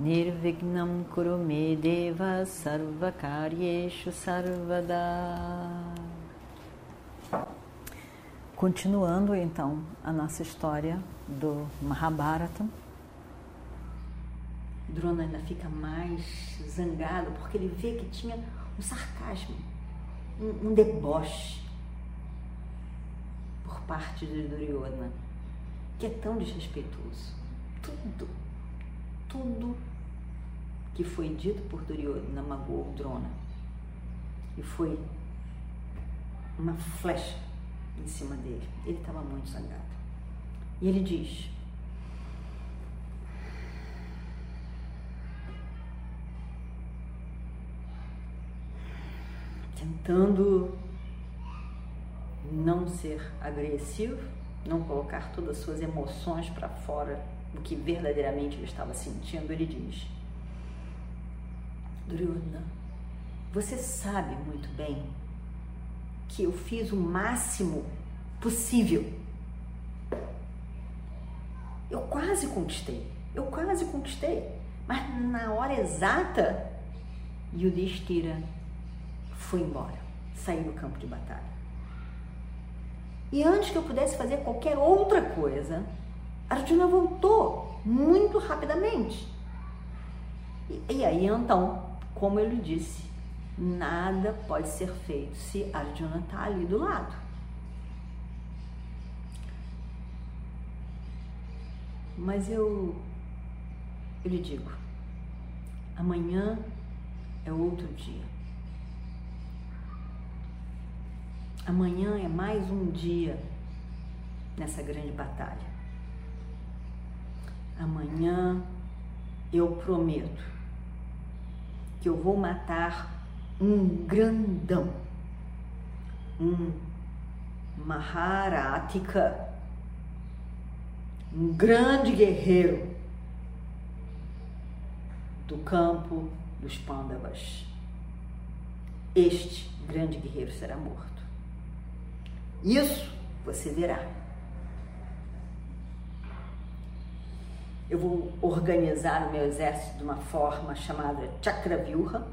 Nirvignam Kurume Deva Sarvakaryeshu Sarvada Continuando então a nossa história do Mahabharata, Drona ainda fica mais zangado porque ele vê que tinha um sarcasmo, um, um deboche por parte de Duryodhana, que é tão desrespeitoso. Tudo, tudo que foi dito por Duryodhana magoou Drona. E foi uma flecha em cima dele. Ele estava muito zangado. E ele diz: tentando não ser agressivo, não colocar todas as suas emoções para fora do que verdadeiramente ele estava sentindo, ele diz: Duryodhana, você sabe muito bem que eu fiz o máximo possível. Eu quase conquistei, eu quase conquistei, mas na hora exata, Yudhishthira foi embora, saiu do campo de batalha. E antes que eu pudesse fazer qualquer outra coisa, Arjuna voltou muito rapidamente. E, e aí então, como eu lhe disse, nada pode ser feito se Arjuna está ali do lado. Mas eu, eu lhe digo, amanhã é outro dia. Amanhã é mais um dia nessa grande batalha. Amanhã eu prometo que eu vou matar um grandão, um Maharatika, um grande guerreiro do campo dos Pandavas. Este grande guerreiro será morto. Isso você verá. Eu vou organizar o meu exército de uma forma chamada Chakravyuha,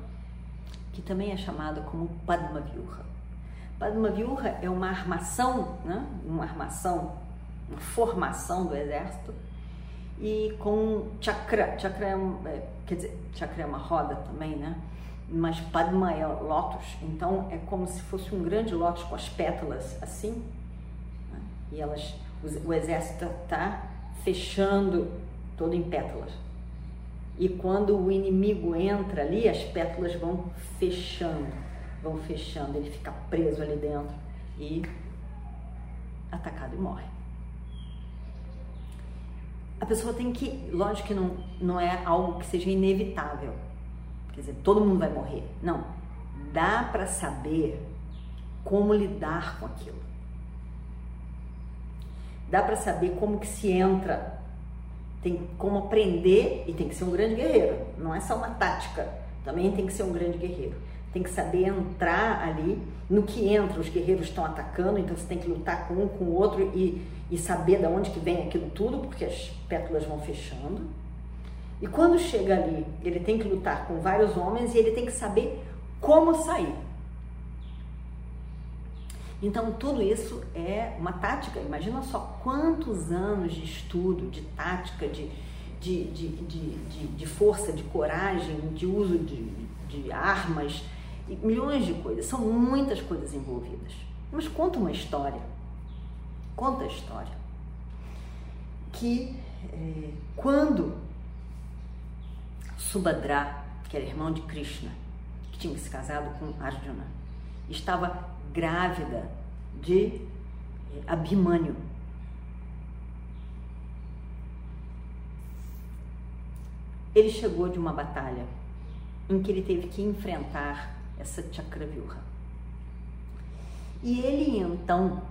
que também é chamada como Padma Vyuha. Padma Vyuha é uma armação, né? uma armação, uma formação do exército e com chakra, chakra é, um, é, quer dizer, chakra é uma roda também, né? Mas Padma é lótus, então é como se fosse um grande lótus com as pétalas assim, né? e elas, o exército está fechando todo em pétalas. E quando o inimigo entra ali, as pétalas vão fechando, vão fechando, ele fica preso ali dentro e atacado e morre. A pessoa tem que, lógico que não, não é algo que seja inevitável, quer dizer, todo mundo vai morrer. Não, dá para saber como lidar com aquilo. Dá para saber como que se entra tem como aprender e tem que ser um grande guerreiro. Não é só uma tática, também tem que ser um grande guerreiro. Tem que saber entrar ali no que entra. Os guerreiros estão atacando, então você tem que lutar com um, com o outro e, e saber de onde que vem aquilo tudo, porque as pétalas vão fechando. E quando chega ali, ele tem que lutar com vários homens e ele tem que saber como sair. Então, tudo isso é uma tática. Imagina só quantos anos de estudo, de tática, de, de, de, de, força, de coragem, de uso de, de armas, milhões de coisas. São muitas coisas envolvidas. Mas conta uma história. Conta a história. Que é, quando Subhadra, que era irmão de Krishna, que tinha se casado com Arjuna, estava grávida de eh, Abimânio. Ele chegou de uma batalha em que ele teve que enfrentar essa Chakravyuha. E ele então,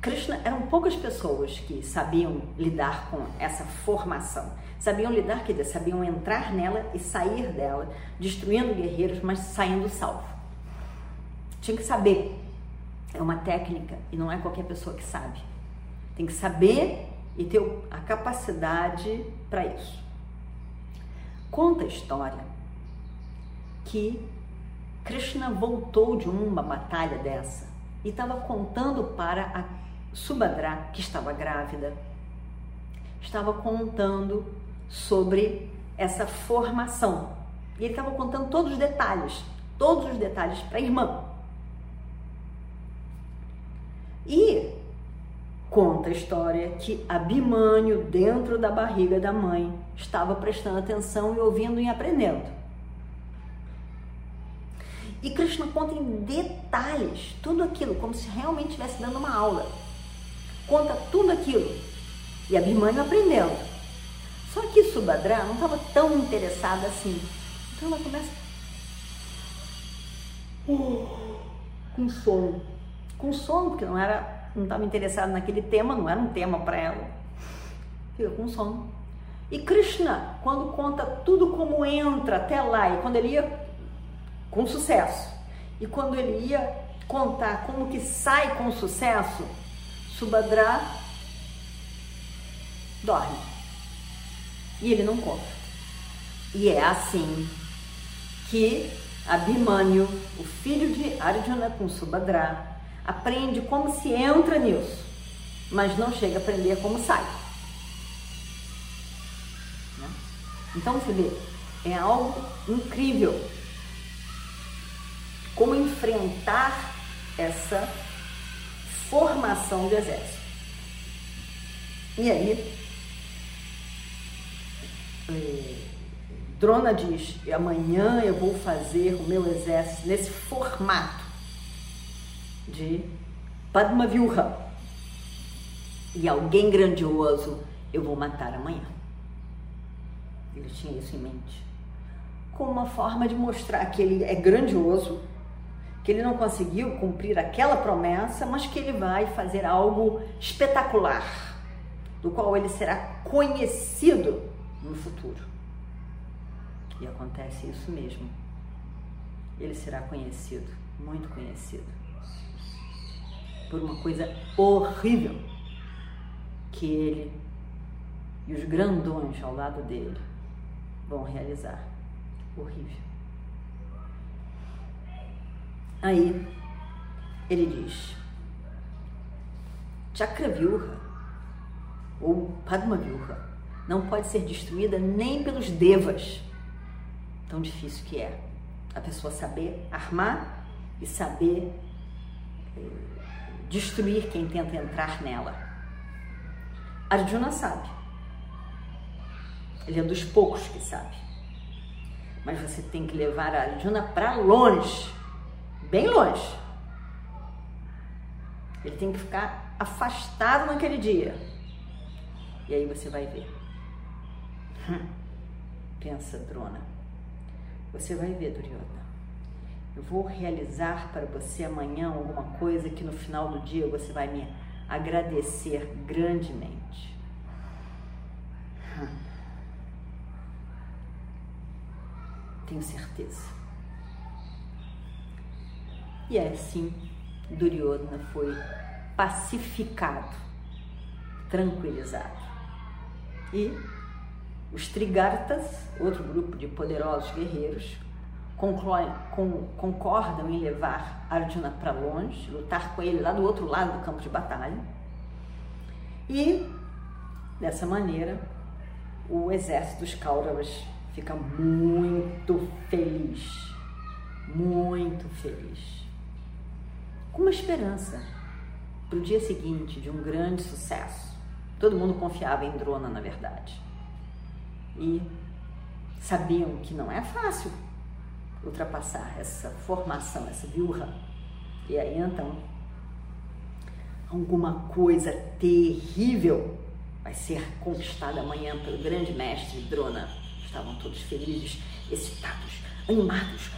Krishna, eram poucas pessoas que sabiam lidar com essa formação. Sabiam lidar, quer dizer, sabiam entrar nela e sair dela, destruindo guerreiros, mas saindo salvo. Tinha que saber. É uma técnica e não é qualquer pessoa que sabe. Tem que saber e ter a capacidade para isso. Conta a história que Krishna voltou de uma batalha dessa e estava contando para a Subhadra, que estava grávida, estava contando sobre essa formação. E ele estava contando todos os detalhes, todos os detalhes para a irmã. E conta a história que Abimânio, dentro da barriga da mãe, estava prestando atenção e ouvindo e aprendendo. E Krishna conta em detalhes tudo aquilo, como se realmente estivesse dando uma aula. Conta tudo aquilo. E Abhimanyu aprendendo. Só que Subhadra não estava tão interessada assim. Então ela começa uh, com sono. Com sono, porque não era, não estava interessada naquele tema, não era um tema para ela. Fica com sono. E Krishna, quando conta tudo como entra até lá, e quando ele ia com sucesso. E quando ele ia contar como que sai com sucesso, Subhadra dorme. E ele não conta. E é assim que Abhimanyu, o filho de Arjuna com Subhadra, aprende como se entra nisso, mas não chega a aprender como sai. Né? Então você vê, é algo incrível como enfrentar essa formação do exército. E aí, é, Drona diz: amanhã eu vou fazer o meu exército nesse formato de Padma Vyuha. E alguém grandioso eu vou matar amanhã. Ele tinha isso em mente. Como uma forma de mostrar que ele é grandioso que ele não conseguiu cumprir aquela promessa, mas que ele vai fazer algo espetacular, do qual ele será conhecido no futuro. E acontece isso mesmo. Ele será conhecido, muito conhecido, por uma coisa horrível que ele e os grandões ao lado dele vão realizar. Horrível. Aí ele diz: Chakravyuha ou Padmavyuha não pode ser destruída nem pelos devas. Tão difícil que é a pessoa saber armar e saber eh, destruir quem tenta entrar nela. Arjuna sabe. Ele é dos poucos que sabe. Mas você tem que levar a Arjuna para longe bem longe. Ele tem que ficar afastado naquele dia. E aí você vai ver. Hum, pensa, Drona. Você vai ver, Duryodhana. Eu vou realizar para você amanhã alguma coisa que no final do dia você vai me agradecer grandemente. Hum. Tenho certeza. E é assim Duryodhana foi pacificado, tranquilizado. E os Trigartas, outro grupo de poderosos guerreiros, concluem, com, concordam em levar Arjuna para longe, lutar com ele lá do outro lado do campo de batalha. E dessa maneira, o exército dos Kauravas fica muito feliz, muito feliz com uma esperança para o dia seguinte de um grande sucesso. Todo mundo confiava em Drona, na verdade. E sabiam que não é fácil ultrapassar essa formação, essa viurra. E aí então, alguma coisa terrível vai ser conquistada amanhã pelo grande mestre Drona. estavam todos felizes, excitados, animados,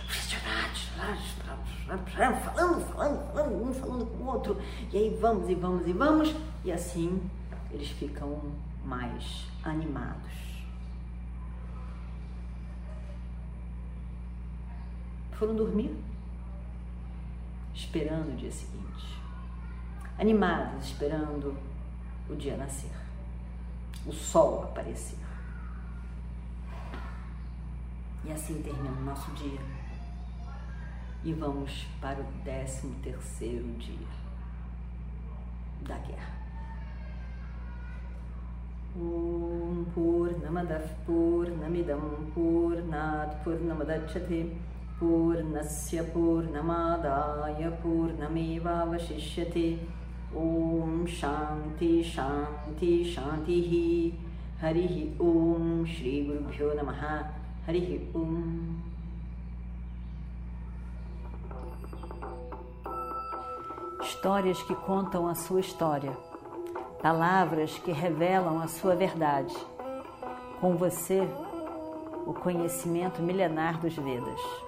falando, falando, falando, um falando com o outro, e aí vamos e vamos e vamos, e assim eles ficam mais animados. Foram dormir, esperando o dia seguinte, animados, esperando o dia nascer, o sol aparecer. E assim termina o nosso dia. E vamos para o décimo terceiro dia da guerra. Om Purnamadav Purnamidam Purnat Purnamadachyate Purnamadaya Purnamevavashishyate Om Shanti Shanti Shanti Harihi Om Shri Guru Namaha Harihi Om Histórias que contam a sua história. Palavras que revelam a sua verdade. Com você, o conhecimento milenar dos Vedas.